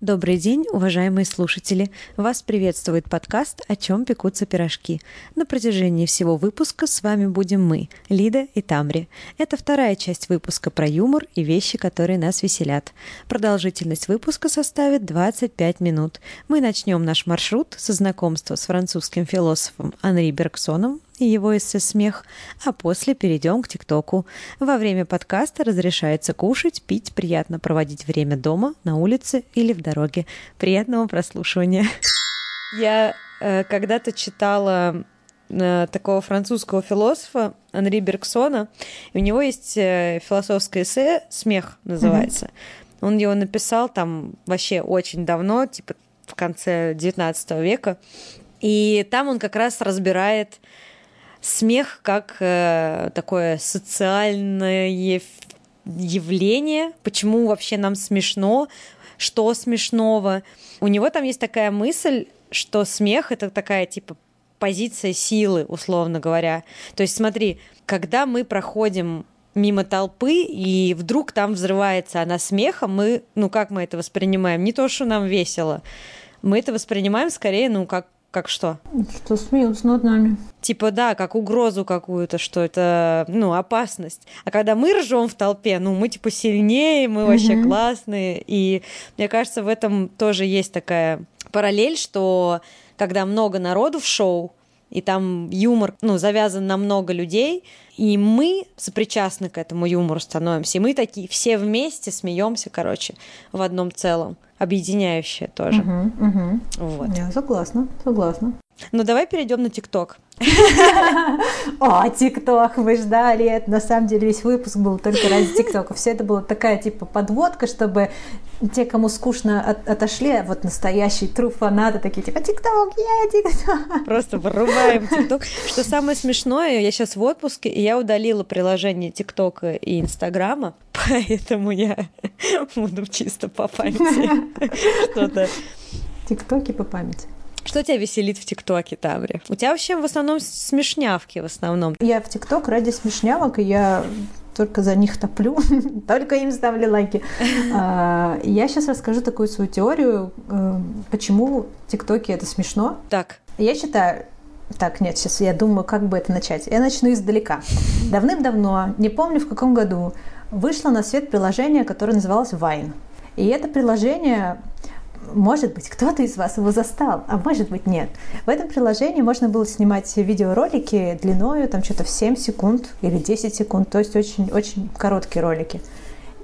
Добрый день, уважаемые слушатели! Вас приветствует подкаст «О чем пекутся пирожки». На протяжении всего выпуска с вами будем мы, Лида и Тамри. Это вторая часть выпуска про юмор и вещи, которые нас веселят. Продолжительность выпуска составит 25 минут. Мы начнем наш маршрут со знакомства с французским философом Анри Бергсоном, и его эссе «Смех», а после перейдем к ТикТоку. Во время подкаста разрешается кушать, пить, приятно проводить время дома, на улице или в дороге. Приятного прослушивания. Я э, когда-то читала э, такого французского философа Анри Бергсона. И у него есть э, философское эссе «Смех» называется. Mm-hmm. Он его написал там вообще очень давно, типа в конце XIX века. И там он как раз разбирает смех как э, такое социальное явление, почему вообще нам смешно, что смешного. У него там есть такая мысль, что смех это такая типа позиция силы, условно говоря. То есть смотри, когда мы проходим мимо толпы, и вдруг там взрывается она смехом, мы, ну как мы это воспринимаем? Не то, что нам весело, мы это воспринимаем скорее, ну как как что? Что смеются над нами. Типа, да, как угрозу какую-то, что это, ну, опасность. А когда мы ржем в толпе, ну, мы типа сильнее, мы вообще угу. классные. И мне кажется, в этом тоже есть такая параллель, что когда много народу в шоу, и там юмор, ну, завязан на много людей, и мы сопричастны к этому юмору становимся, и мы такие все вместе смеемся, короче, в одном целом объединяющее тоже. Угу, угу. Вот. Я согласна, согласна. Ну, давай перейдем на ТикТок. О, ТикТок, вы ждали. Это на самом деле весь выпуск был только ради ТикТока. Все это была такая типа подводка, чтобы те, кому скучно от, отошли, а вот настоящий true фанаты такие типа ТикТок, я ТикТок. Просто вырубаем ТикТок. Что самое смешное, я сейчас в отпуске, и я удалила приложение ТикТока и Инстаграма, поэтому я буду чисто по памяти что-то. ТикТоки по памяти. Что тебя веселит в ТикТоке, Таври? У тебя вообще в основном смешнявки в основном. Я в ТикТок ради смешнявок, и я только за них топлю, только им ставлю лайки. А, я сейчас расскажу такую свою теорию, э, почему ТикТоки это смешно. Так. Я считаю, так, нет, сейчас я думаю, как бы это начать. Я начну издалека. Давным-давно, не помню в каком году, вышло на свет приложение, которое называлось Vine. И это приложение может быть, кто-то из вас его застал, а может быть, нет. В этом приложении можно было снимать видеоролики длиною там что-то в 7 секунд или 10 секунд, то есть очень-очень короткие ролики.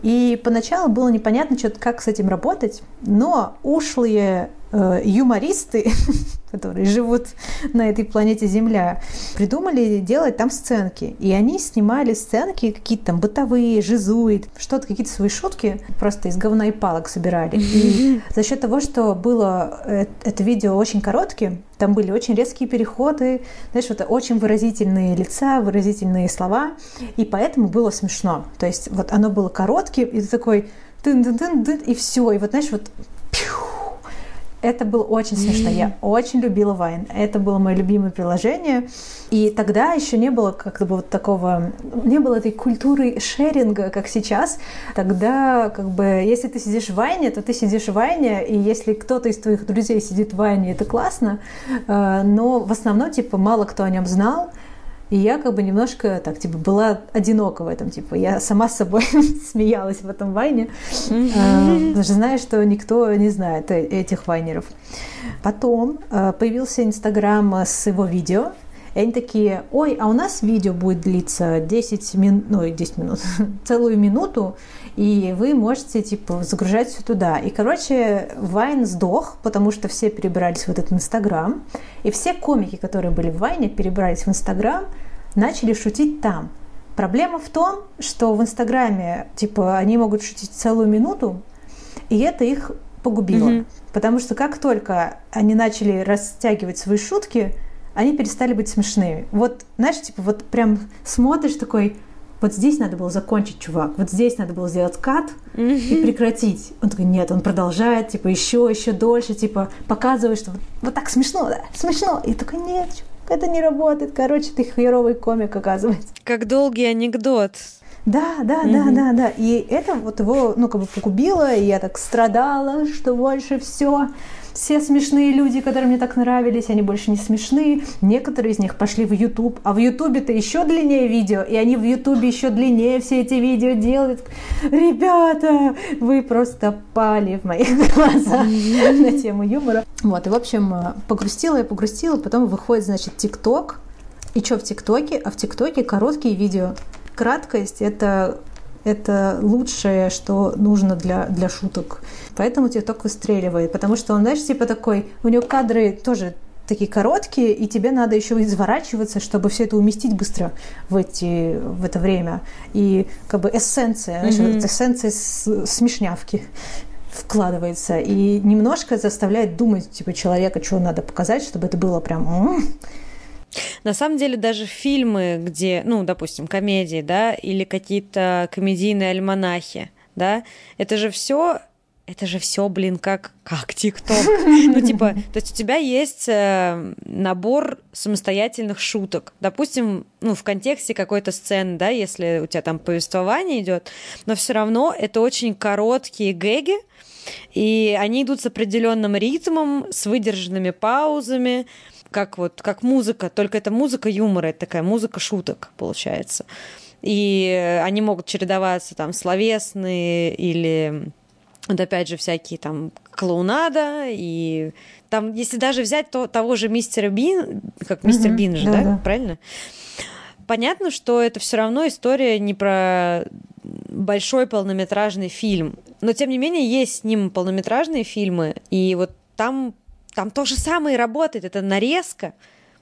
И поначалу было непонятно, что как с этим работать, но ушлые юмористы, которые живут на этой планете Земля, придумали делать там сценки. И они снимали сценки какие-то там бытовые, жизует, что-то, какие-то свои шутки просто из говна и палок собирали. И за счет того, что было э, это видео очень коротким, там были очень резкие переходы, знаешь, вот очень выразительные лица, выразительные слова, и поэтому было смешно. То есть вот оно было коротким, и ты такой тын -тын -тын -тын, и все, и вот знаешь, вот это было очень смешно. Я очень любила Вайн. Это было мое любимое приложение. И тогда еще не было как-то вот такого, не было этой культуры шеринга, как сейчас. Тогда, как бы, если ты сидишь в Вайне, то ты сидишь в Вайне, и если кто-то из твоих друзей сидит в Вайне, это классно. Э, но в основном, типа, мало кто о нем знал. И я как бы немножко так, типа, была одинока в этом, типа, я сама с собой смеялась в этом вайне, mm-hmm. потому что знаю, что никто не знает э, этих вайнеров. Потом э, появился Инстаграм с его видео, и они такие, ой, а у нас видео будет длиться 10 минут, ну, 10 минут, целую минуту, и вы можете, типа, загружать все туда. И, короче, Вайн сдох, потому что все перебрались в этот Инстаграм, и все комики, которые были в Вайне, перебрались в Инстаграм, начали шутить там. Проблема в том, что в Инстаграме, типа, они могут шутить целую минуту, и это их погубило. Mm-hmm. Потому что как только они начали растягивать свои шутки, они перестали быть смешными. Вот, знаешь, типа, вот прям смотришь такой, вот здесь надо было закончить, чувак, вот здесь надо было сделать кат и прекратить. Он такой, нет, он продолжает, типа, еще, еще дольше, типа, показывает, что вот, вот так смешно, да, смешно. И такой, нет, это не работает, короче, ты херовый комик, оказывается. Как долгий анекдот. Да, да, mm-hmm. да, да, да. И это вот его, ну, как бы погубило, и я так страдала, что больше все все смешные люди, которые мне так нравились, они больше не смешные. Некоторые из них пошли в YouTube, а в YouTube-то еще длиннее видео, и они в YouTube еще длиннее все эти видео делают. Ребята, вы просто пали в моих глазах на тему юмора. Вот, и, в общем, погрустила я, погрустила, потом выходит, значит, ТикТок. И что в ТикТоке? А в ТикТоке короткие видео. Краткость — это это лучшее, что нужно для, для шуток. Поэтому ТикТок выстреливает, потому что он, знаешь, типа такой, у него кадры тоже такие короткие, и тебе надо еще изворачиваться, чтобы все это уместить быстро в, эти, в это время. И как бы эссенция, mm-hmm. знаешь, эссенция смешнявки вкладывается и немножко заставляет думать типа человека, что надо показать, чтобы это было прям на самом деле даже фильмы, где, ну, допустим, комедии, да, или какие-то комедийные альманахи, да, это же все это же все, блин, как, как ТикТок. Ну, типа, то есть у тебя есть э, набор самостоятельных шуток. Допустим, ну, в контексте какой-то сцены, да, если у тебя там повествование идет, но все равно это очень короткие гэги, и они идут с определенным ритмом, с выдержанными паузами, как вот как музыка, только это музыка юмора, это такая музыка шуток получается. И они могут чередоваться там словесные или вот опять же всякие там клоунада и там, если даже взять то, того же мистера Бин, как мистер угу, Бин же, да, да? да, правильно? Понятно, что это все равно история не про большой полнометражный фильм, но тем не менее есть с ним полнометражные фильмы, и вот там там то же самое работает, это нарезка,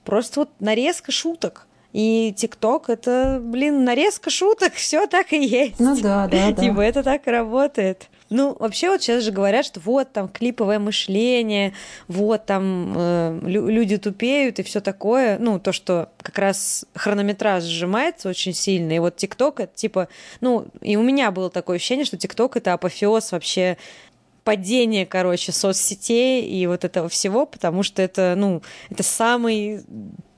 просто вот нарезка шуток. И ТикТок это, блин, нарезка шуток, все так и есть. Ну да, да, да. Типа это так и работает. Ну, вообще вот сейчас же говорят, что вот там клиповое мышление, вот там э, люди тупеют и все такое. Ну, то, что как раз хронометраж сжимается очень сильно. И вот ТикТок это типа, ну, и у меня было такое ощущение, что ТикТок это апофеоз вообще падение, короче, соцсетей и вот этого всего, потому что это, ну, это самый,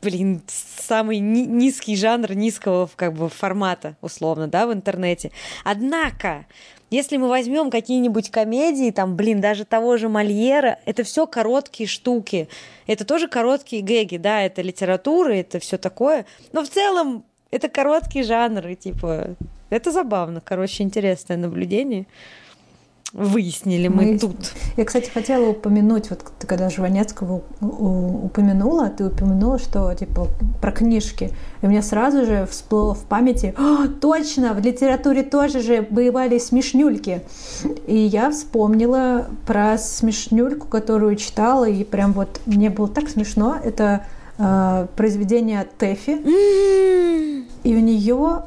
блин, самый ни- низкий жанр низкого как бы формата, условно, да, в интернете. Однако, если мы возьмем какие-нибудь комедии, там, блин, даже того же Мольера, это все короткие штуки. Это тоже короткие гэги, да, это литература, это все такое. Но в целом это короткие жанры, типа, это забавно, короче, интересное наблюдение выяснили мы, мы тут. Я, кстати, хотела упомянуть, вот ты когда Жванецкого упомянула, ты упомянула, что типа про книжки. И мне сразу же всплыло в памяти, О, точно, в литературе тоже же бывали смешнюльки. И я вспомнила про смешнюльку, которую читала, и прям вот мне было так смешно. Это э, произведение Тэфи. И у нее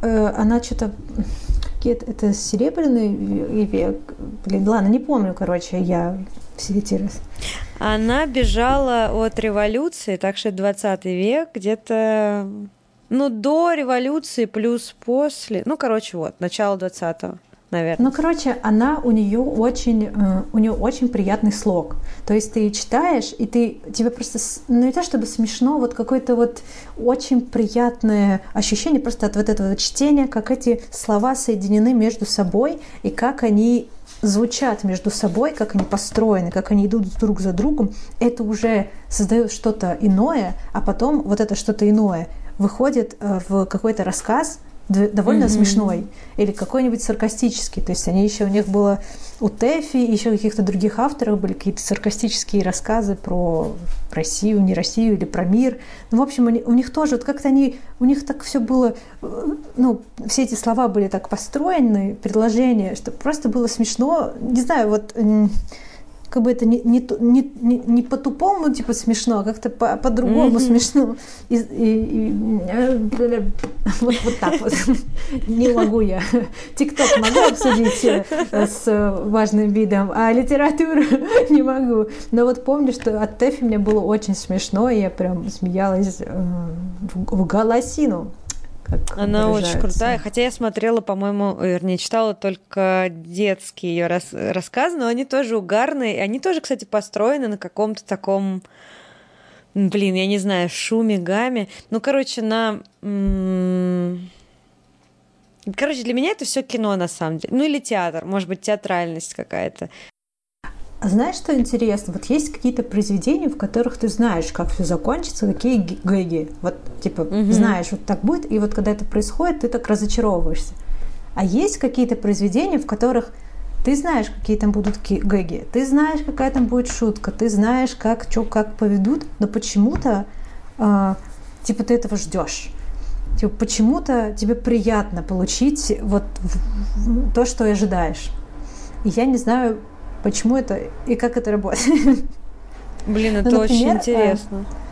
э, она что-то какие-то, это серебряный век, блин, ладно, не помню, короче, я все эти раз. Она бежала от революции, так что 20 век, где-то, ну, до революции плюс после, ну, короче, вот, начало 20-го наверное. Ну, короче, она у нее очень, э, у нее очень приятный слог. То есть ты читаешь, и ты тебе просто, ну не то чтобы смешно, вот какое-то вот очень приятное ощущение просто от вот этого чтения, как эти слова соединены между собой и как они звучат между собой, как они построены, как они идут друг за другом, это уже создает что-то иное, а потом вот это что-то иное выходит э, в какой-то рассказ, довольно mm-hmm. смешной или какой-нибудь саркастический. То есть они еще у них было у Тэфи, еще каких-то других авторов были какие-то саркастические рассказы про Россию, не Россию или про мир. Ну, в общем, они, у них тоже вот как-то они, у них так все было, ну, все эти слова были так построены, предложения, что просто было смешно. Не знаю, вот как бы это не, не, не, не, не по-тупому, типа, смешно, а как-то по, по-другому mm-hmm. смешно. И, и, и, вот, вот так вот. Не могу я. Тикток могу обсудить э, с важным видом, а литературу не могу. Но вот помню, что от Тэфи мне было очень смешно, и я прям смеялась э, в голосину как Она очень крутая. Хотя я смотрела, по-моему, вернее, читала только детские ее рас рассказы, но они тоже угарные. Они тоже, кстати, построены на каком-то таком блин, я не знаю, шуме, гаме. Ну, короче, на... Короче, для меня это все кино на самом деле. Ну или театр, может быть, театральность какая-то. А знаешь, что интересно? Вот есть какие-то произведения, в которых ты знаешь, как все закончится, какие гэги. Вот, типа, угу. знаешь, вот так будет, и вот когда это происходит, ты так разочаровываешься. А есть какие-то произведения, в которых ты знаешь, какие там будут гэги, ты знаешь, какая там будет шутка, ты знаешь, как, что, как поведут, но почему-то, э, типа, ты этого ждешь. Типа, почему-то тебе приятно получить вот то, что ожидаешь. И я не знаю, почему это и как это работает. Блин, это ну, например, очень интересно. А,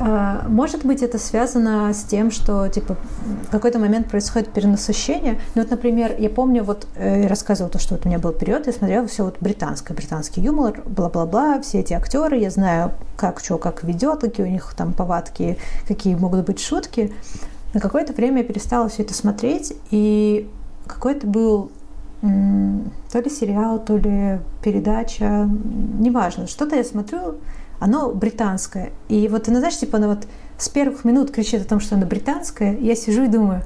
может быть, это связано с тем, что типа в какой-то момент происходит перенасыщение. Ну вот, например, я помню, вот э, я рассказывала то, что вот у меня был период, я смотрела все вот британское, британский юмор, бла-бла-бла, все эти актеры, я знаю, как что, как ведет, какие у них там повадки, какие могут быть шутки. На какое-то время я перестала все это смотреть, и какой-то был то ли сериал, то ли передача, неважно, что-то я смотрю, оно британское. И вот она, знаешь, типа она вот с первых минут кричит о том, что оно британское, я сижу и думаю,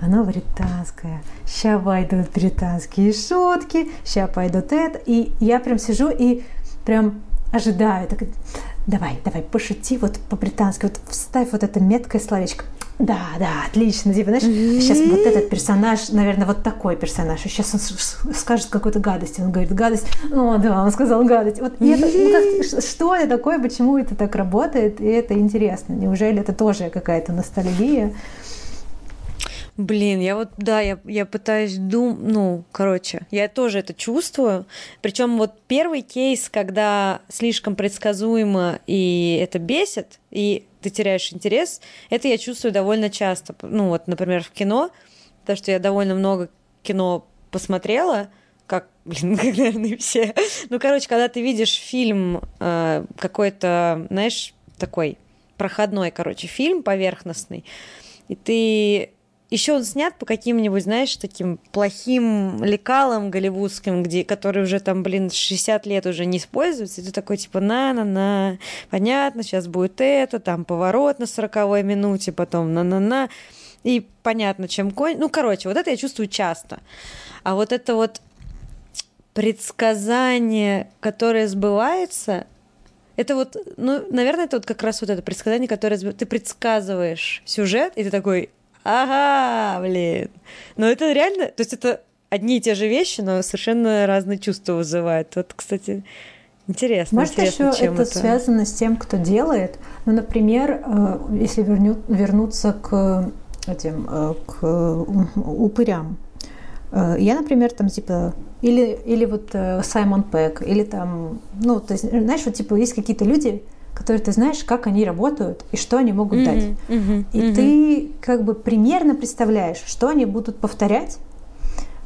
оно британское, ща пойдут британские шутки, ща пойдут это. И я прям сижу и прям ожидаю, так, давай, давай, пошути вот по-британски, вот вставь вот это меткое словечко. Да, да, отлично. Типа, знаешь, сейчас вот этот персонаж, наверное, вот такой персонаж. И сейчас он скажет какую-то гадость. Он говорит гадость. О, да, он сказал гадость. Вот и это, ну, как, что это такое, почему это так работает, и это интересно. Неужели это тоже какая-то ностальгия? Блин, я вот, да, я, я пытаюсь думать, ну, короче, я тоже это чувствую. Причем вот первый кейс, когда слишком предсказуемо и это бесит, и ты теряешь интерес, это я чувствую довольно часто. Ну, вот, например, в кино, потому что я довольно много кино посмотрела, как, блин, как, наверное, все. Ну, короче, когда ты видишь фильм э, какой-то, знаешь, такой проходной, короче, фильм поверхностный, и ты еще он снят по каким-нибудь, знаешь, таким плохим лекалам голливудским, где, которые уже там, блин, 60 лет уже не используются. И ты такой, типа, на-на-на, понятно, сейчас будет это, там поворот на 40 минуте, потом на-на-на. И понятно, чем конь. Ну, короче, вот это я чувствую часто. А вот это вот предсказание, которое сбывается, это вот, ну, наверное, это вот как раз вот это предсказание, которое ты предсказываешь сюжет, и ты такой, ага, блин. Но это реально, то есть это одни и те же вещи, но совершенно разные чувства вызывают. Вот, кстати, интересно. Может, интересно, еще это, это связано с тем, кто делает. Ну, например, э, если верню, вернуться к этим, э, к упырям. Э, я, например, там, типа, или, или вот Саймон Пэк, или там, ну, то есть, знаешь, вот, типа, есть какие-то люди, которые ты знаешь, как они работают и что они могут mm-hmm, дать. Mm-hmm, и mm-hmm. ты как бы примерно представляешь, что они будут повторять.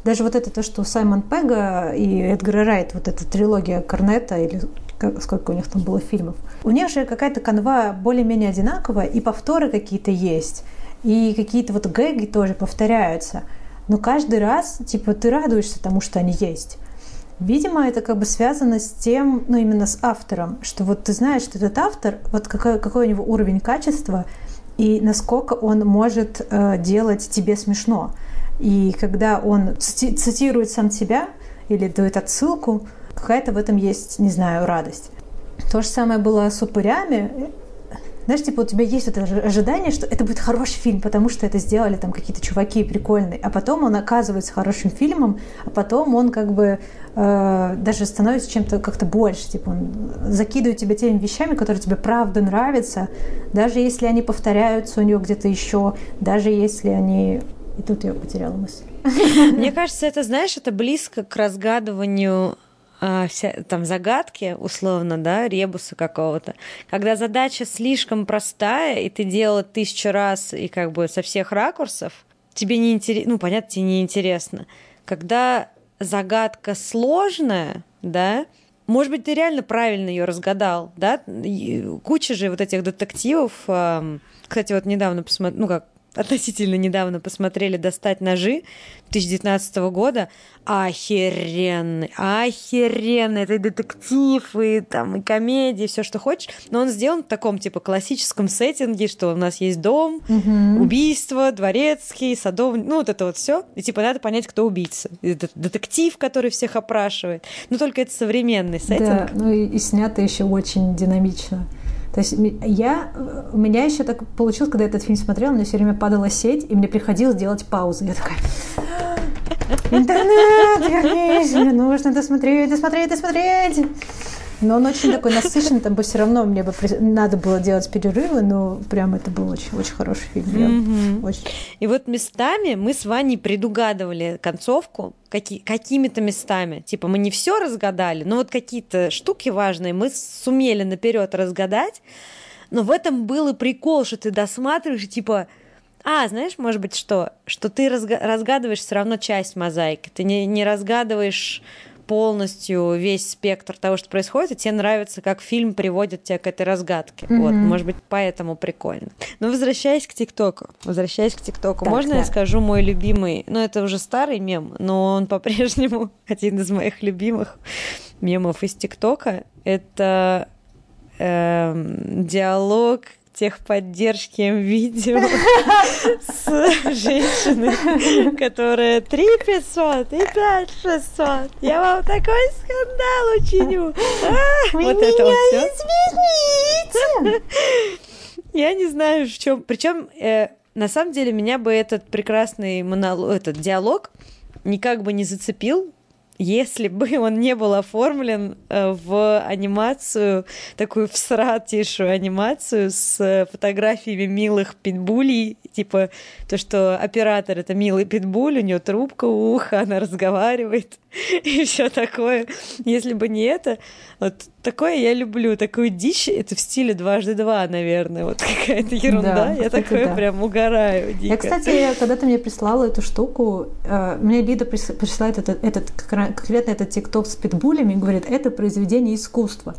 Даже вот это то, что Саймон Пега и Эдгар Райт, вот эта трилогия Корнета или сколько у них там было фильмов. У них же какая-то канва более-менее одинаковая, и повторы какие-то есть, и какие-то вот гэги тоже повторяются. Но каждый раз, типа, ты радуешься тому, что они есть. Видимо, это как бы связано с тем, ну именно с автором, что вот ты знаешь, что этот автор, вот какой, какой у него уровень качества и насколько он может э, делать тебе смешно. И когда он цити- цитирует сам себя или дает отсылку, какая-то в этом есть, не знаю, радость. То же самое было с упырями знаешь, типа у тебя есть вот это ожидание, что это будет хороший фильм, потому что это сделали там какие-то чуваки прикольные, а потом он оказывается хорошим фильмом, а потом он как бы э, даже становится чем-то как-то больше, типа он закидывает тебя теми вещами, которые тебе правда нравятся, даже если они повторяются у него где-то еще, даже если они и тут я потеряла мысль. Мне кажется, это, знаешь, это близко к разгадыванию а, вся, там загадки, условно, да, ребуса какого-то, когда задача слишком простая, и ты делала тысячу раз и как бы со всех ракурсов, тебе не интересно, ну, понятно, тебе не интересно. Когда загадка сложная, да, может быть, ты реально правильно ее разгадал, да? Куча же вот этих детективов. Кстати, вот недавно посмотрел, ну как, относительно недавно посмотрели «Достать ножи» 2019 года. Охеренный, охеренный. Это и детектив, и там и комедия, все, что хочешь. Но он сделан в таком, типа, классическом сеттинге, что у нас есть дом, Мгм. убийство, дворецкий, садовник, ну, вот это вот все. И, типа, надо понять, кто убийца. Это детектив, который всех опрашивает. Но только это современный сеттинг. Да, ну и, и снято еще очень динамично. То есть я, у меня еще так получилось, когда я этот фильм смотрела, меня все время падала сеть, и мне приходилось делать паузы. Я такая, интернет, вернись, мне нужно досмотреть, досмотреть, досмотреть. Но он очень такой насыщенный, там бы все равно мне бы надо было делать перерывы, но прям это был очень, очень хороший фильм. Мгм. очень- И вот местами мы с Ваней предугадывали концовку каки- какими-то местами. Типа мы не все разгадали, но вот какие-то штуки важные мы сумели наперед разгадать. Но в этом был и прикол, что ты досматриваешь, типа, а, знаешь, может быть, что? Что ты разга- разгадываешь все равно часть мозаики. Ты не, не разгадываешь полностью весь спектр того, что происходит, и тебе нравится, как фильм приводит тебя к этой разгадке. Вот, Мгм. может быть, поэтому прикольно. Но возвращаясь к ТикТоку, возвращаясь к ТикТоку, можно да. я скажу мой любимый, ну это уже старый мем, но он по-прежнему один из моих любимых мемов из ТикТока. Это эм, диалог техподдержки видео с женщиной, которая 3 500 и 5 600. Я вам такой скандал учиню. А, вот это вот все. Я не знаю, в чем. Причем, на самом деле, меня бы этот прекрасный монолог, этот диалог никак бы не зацепил, если бы он не был оформлен э, в анимацию, такую всратейшую анимацию с фотографиями милых питбулей, типа то, что оператор это милый питбуль, у нее трубка у уха, она разговаривает и все такое. Если бы не это, вот такое я люблю, такую дичь, это в стиле дважды два, наверное, вот какая-то ерунда, Да, я такое да. прям угораю дико. Я, кстати, когда ты мне прислала эту штуку, э, мне Лида прис- присылает этот, этот конкретно этот тикток с питбулями и говорит, это произведение искусства.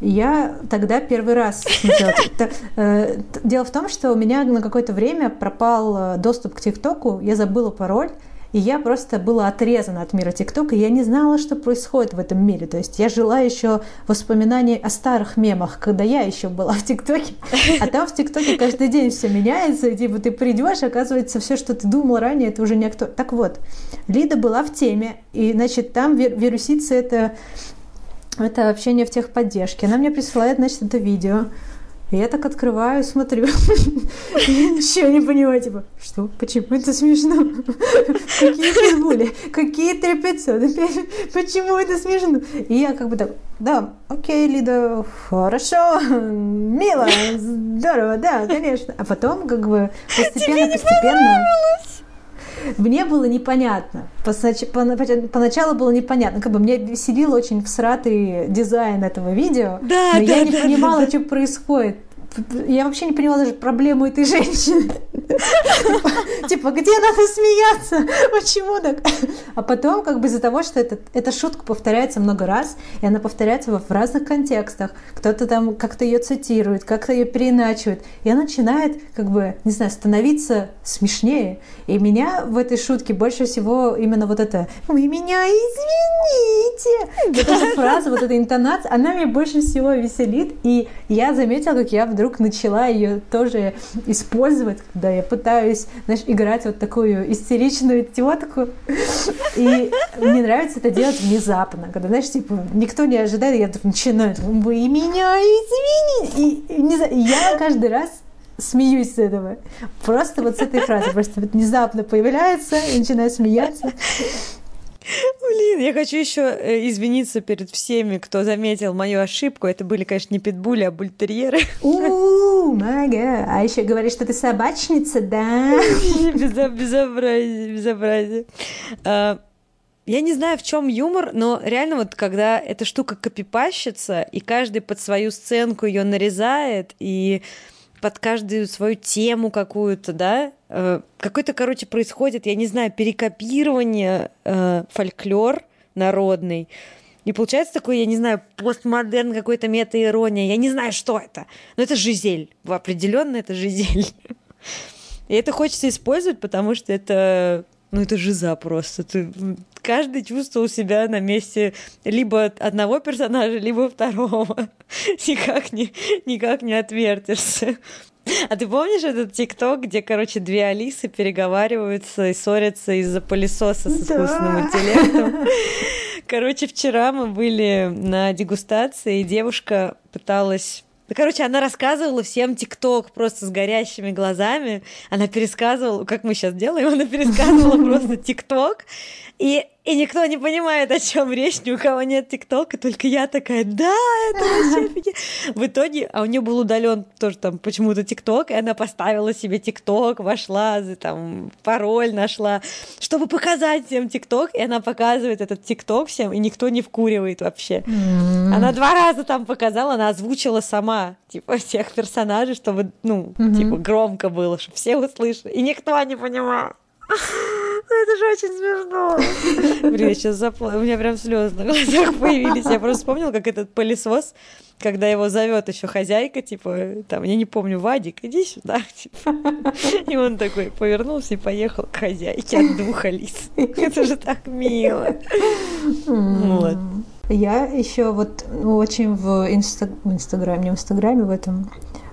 Я тогда первый раз смотрела. Э, Дело в том, что у меня на какое-то время пропал э, доступ к ТикТоку, я забыла пароль, и я просто была отрезана от мира ТикТока, и я не знала, что происходит в этом мире. То есть я жила еще воспоминаний о старых мемах, когда я еще была в ТикТоке. А там в ТикТоке каждый день все меняется, и типа ты придешь, оказывается, все, что ты думал ранее, это уже не актуально. Так вот, Лида была в теме, и, значит, там вир- вирусицы это, это общение в техподдержке. Она мне присылает, значит, это видео. Я так открываю, смотрю. Я ничего не понимаю, типа, что, почему это смешно? Какие питбули? Какие 3500? Почему это смешно? И я как бы так, да, окей, Лида, хорошо, мило, здорово, да, конечно. А потом как бы постепенно, постепенно... Мне было непонятно. Поначалу было непонятно. Как бы меня веселил очень всратый дизайн этого видео. Да, но да, я не да, понимала, да. что происходит. Я вообще не понимала даже проблему этой женщины. Типа, где надо смеяться? Почему так? А потом, как бы из-за того, что это, эта шутка повторяется много раз, и она повторяется в разных контекстах, кто-то там как-то ее цитирует, как-то ее переначивает, и она начинает, как бы, не знаю, становиться смешнее. И меня в этой шутке больше всего именно вот это «Вы меня извините!» Вот эта фраза, вот эта интонация, она меня больше всего веселит, и я заметила, как я вдруг начала ее тоже использовать, когда я пытаюсь, знаешь, играть вот такую истеричную тетку. И мне нравится это делать внезапно, когда, знаешь, типа, никто не ожидает, я вдруг начинаю, вы меня извините! И, не знаю, я каждый раз смеюсь с этого. Просто вот с этой фразы. Просто внезапно появляется и начинаю смеяться. Блин, я хочу еще э, извиниться перед всеми, кто заметил мою ошибку. Это были, конечно, не питбули, а бультерьеры. У, мага. А еще говоришь, что ты собачница, да? Безо- Безобразие, безобразие. А, Я не знаю, в чем юмор, но реально вот когда эта штука копипащится, и каждый под свою сценку ее нарезает, и под каждую свою тему какую-то, да, э, какой-то, короче, происходит, я не знаю, перекопирование э, фольклор народный. И получается такой, я не знаю, постмодерн, какой-то мета-ирония. Я не знаю, что это. Но это жизель. Определенно это жизель. И это хочется использовать, потому что это ну это жиза просто. Ты, каждый чувствовал себя на месте либо одного персонажа, либо второго. никак, не, никак не отвертишься. А ты помнишь этот ТикТок, где, короче, две Алисы переговариваются и ссорятся из-за пылесоса с искусственным да. интеллектом? Короче, вчера мы были на дегустации, и девушка пыталась ну, короче, она рассказывала всем ТикТок просто с горящими глазами. Она пересказывала, как мы сейчас делаем, она пересказывала просто ТикТок. И и никто не понимает, о чем речь, ни у кого нет ТикТока, только я такая, да, это вообще офигенно. В итоге, а у нее был удален тоже там почему-то ТикТок, и она поставила себе ТикТок, вошла, там, пароль нашла, чтобы показать всем ТикТок, и она показывает этот ТикТок всем, и никто не вкуривает вообще. Mm-hmm. Она два раза там показала, она озвучила сама, типа, всех персонажей, чтобы, ну, mm-hmm. типа, громко было, чтобы все услышали, и никто не понимал. Это же очень смешно. Блин, я сейчас заплакала. У меня прям слезы на глазах появились. Я просто вспомнила, как этот пылесос, когда его зовет еще хозяйка, типа, там, я не помню, Вадик, иди сюда, типа. И он такой повернулся и поехал к хозяйке от двух Алис. Это же так мило. Вот. Я еще вот очень в, инста... в Инстаграме, не в Инстаграме, в этом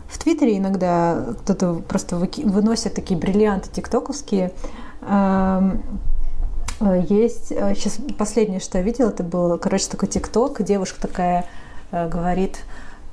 в Твиттере иногда кто-то просто выносит такие бриллианты тиктоковские, есть, сейчас э, последнее, что я видела, это был, короче, такой ТикТок, девушка такая э, говорит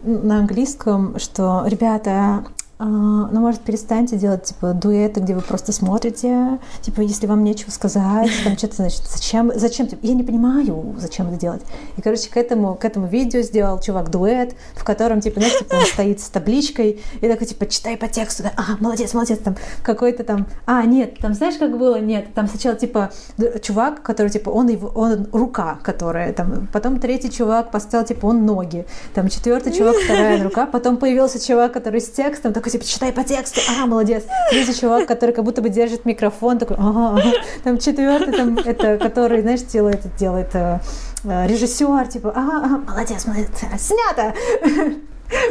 на английском, что, ребята, ну, может, перестаньте делать, типа, дуэты, где вы просто смотрите, типа, если вам нечего сказать, там что-то, значит, зачем, зачем, типа, я не понимаю, зачем это делать. И, короче, к этому, к этому видео сделал чувак дуэт, в котором, типа, знаешь, типа, он стоит с табличкой и такой, типа, читай по тексту, да, а, молодец, молодец, там, какой-то там, а, нет, там, знаешь, как было, нет, там сначала, типа, чувак, который, типа, он, его, он рука, которая, там, потом третий чувак поставил, типа, он ноги, там, четвертый чувак, вторая рука, потом появился чувак, который с текстом, такой, типа, читай по тексту, ага, молодец. Третий чувак, который как будто бы держит микрофон, такой, ага, ага. Там четвертый, там, это, который, знаешь, делает, делает э, э режиссер, типа, ага, ага, молодец, молодец, снято.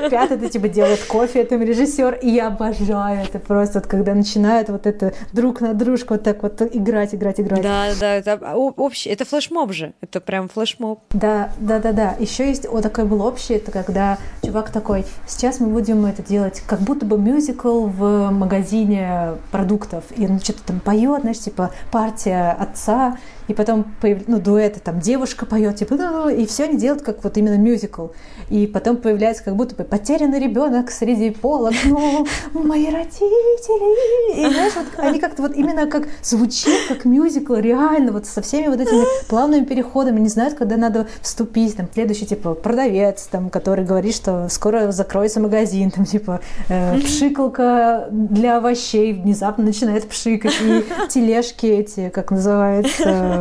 Пятый это типа делает кофе этому режиссер, и я обожаю это просто, вот, когда начинают вот это друг на дружку вот так вот играть, играть, играть. Да, да, это общий, это флешмоб же, это прям флешмоб. Да, да, да, да. Еще есть вот такой был общий, это когда чувак такой, сейчас мы будем это делать, как будто бы мюзикл в магазине продуктов, и он что-то там поет, знаешь, типа партия отца и потом ну, дуэты, там девушка поет, типа, ну, и все они делают как вот именно мюзикл. И потом появляется как будто бы потерянный ребенок среди полок, ну, мои родители. И знаешь, вот они как-то вот именно как звучит, как мюзикл, реально, вот со всеми вот этими плавными переходами, не знают, когда надо вступить, там, следующий, типа, продавец, там, который говорит, что скоро закроется магазин, там, типа, э, пшикалка для овощей внезапно начинает пшикать, и тележки эти, как называется,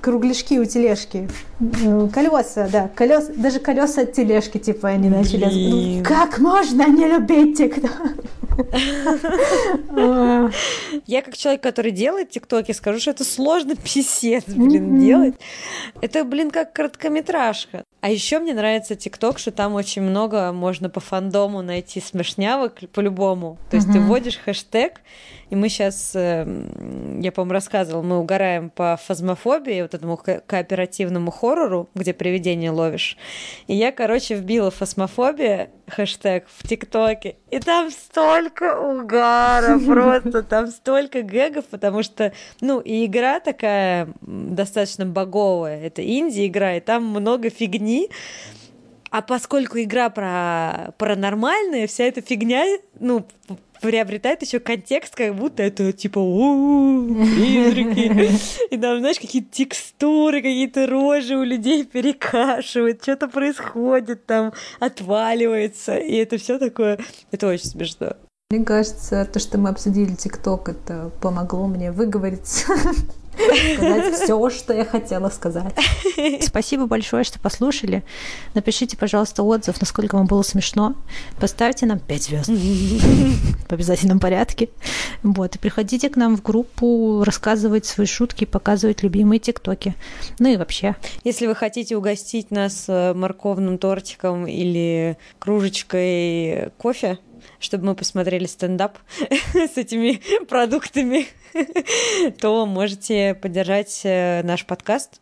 кругляшки у тележки. Э, колеса, да, колеса, даже колеса от тележки, типа, они начали. Ну, как можно не любить ТикТок? Я как человек, который делает ТикТоки, скажу, что это сложно писец, блин, делать. Это, блин, как короткометражка. А еще мне нравится ТикТок, что там очень много можно по фандому найти смешнявок по-любому. То есть ты вводишь хэштег, и мы сейчас, эм, я, по-моему, рассказывала, мы угораем по фазмофобии, вот этому кооперативному хоррору, где привидение ловишь. И я, короче, вбила фазмофобия хэштег в ТикТоке, и там столько угара просто, там столько гэгов, потому что, ну, и игра такая достаточно боговая, это инди-игра, и там много фигни, а поскольку игра про паранормальная, вся эта фигня, ну, приобретает еще контекст, как будто это типа призраки. И там, знаешь, какие-то текстуры, какие-то рожи у людей перекашивают, что-то происходит там, отваливается. И это все такое. Это очень смешно. Мне кажется, то, что мы обсудили ТикТок, это помогло мне выговориться сказать все, что я хотела сказать. Спасибо большое, что послушали. Напишите, пожалуйста, отзыв, насколько вам было смешно. Поставьте нам 5 звезд в обязательном порядке. Вот. И приходите к нам в группу, рассказывать свои шутки, показывать любимые тиктоки. Ну и вообще. Если вы хотите угостить нас э, морковным тортиком или кружечкой кофе, чтобы мы посмотрели стендап с этими продуктами, то можете поддержать э, наш подкаст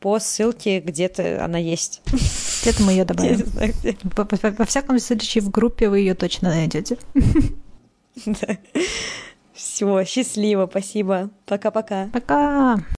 по ссылке, где-то она есть. Где-то мы ее добавим. Во всяком случае, в группе вы ее точно найдете. Все, счастливо, спасибо. Пока-пока. Пока. -пока. Пока.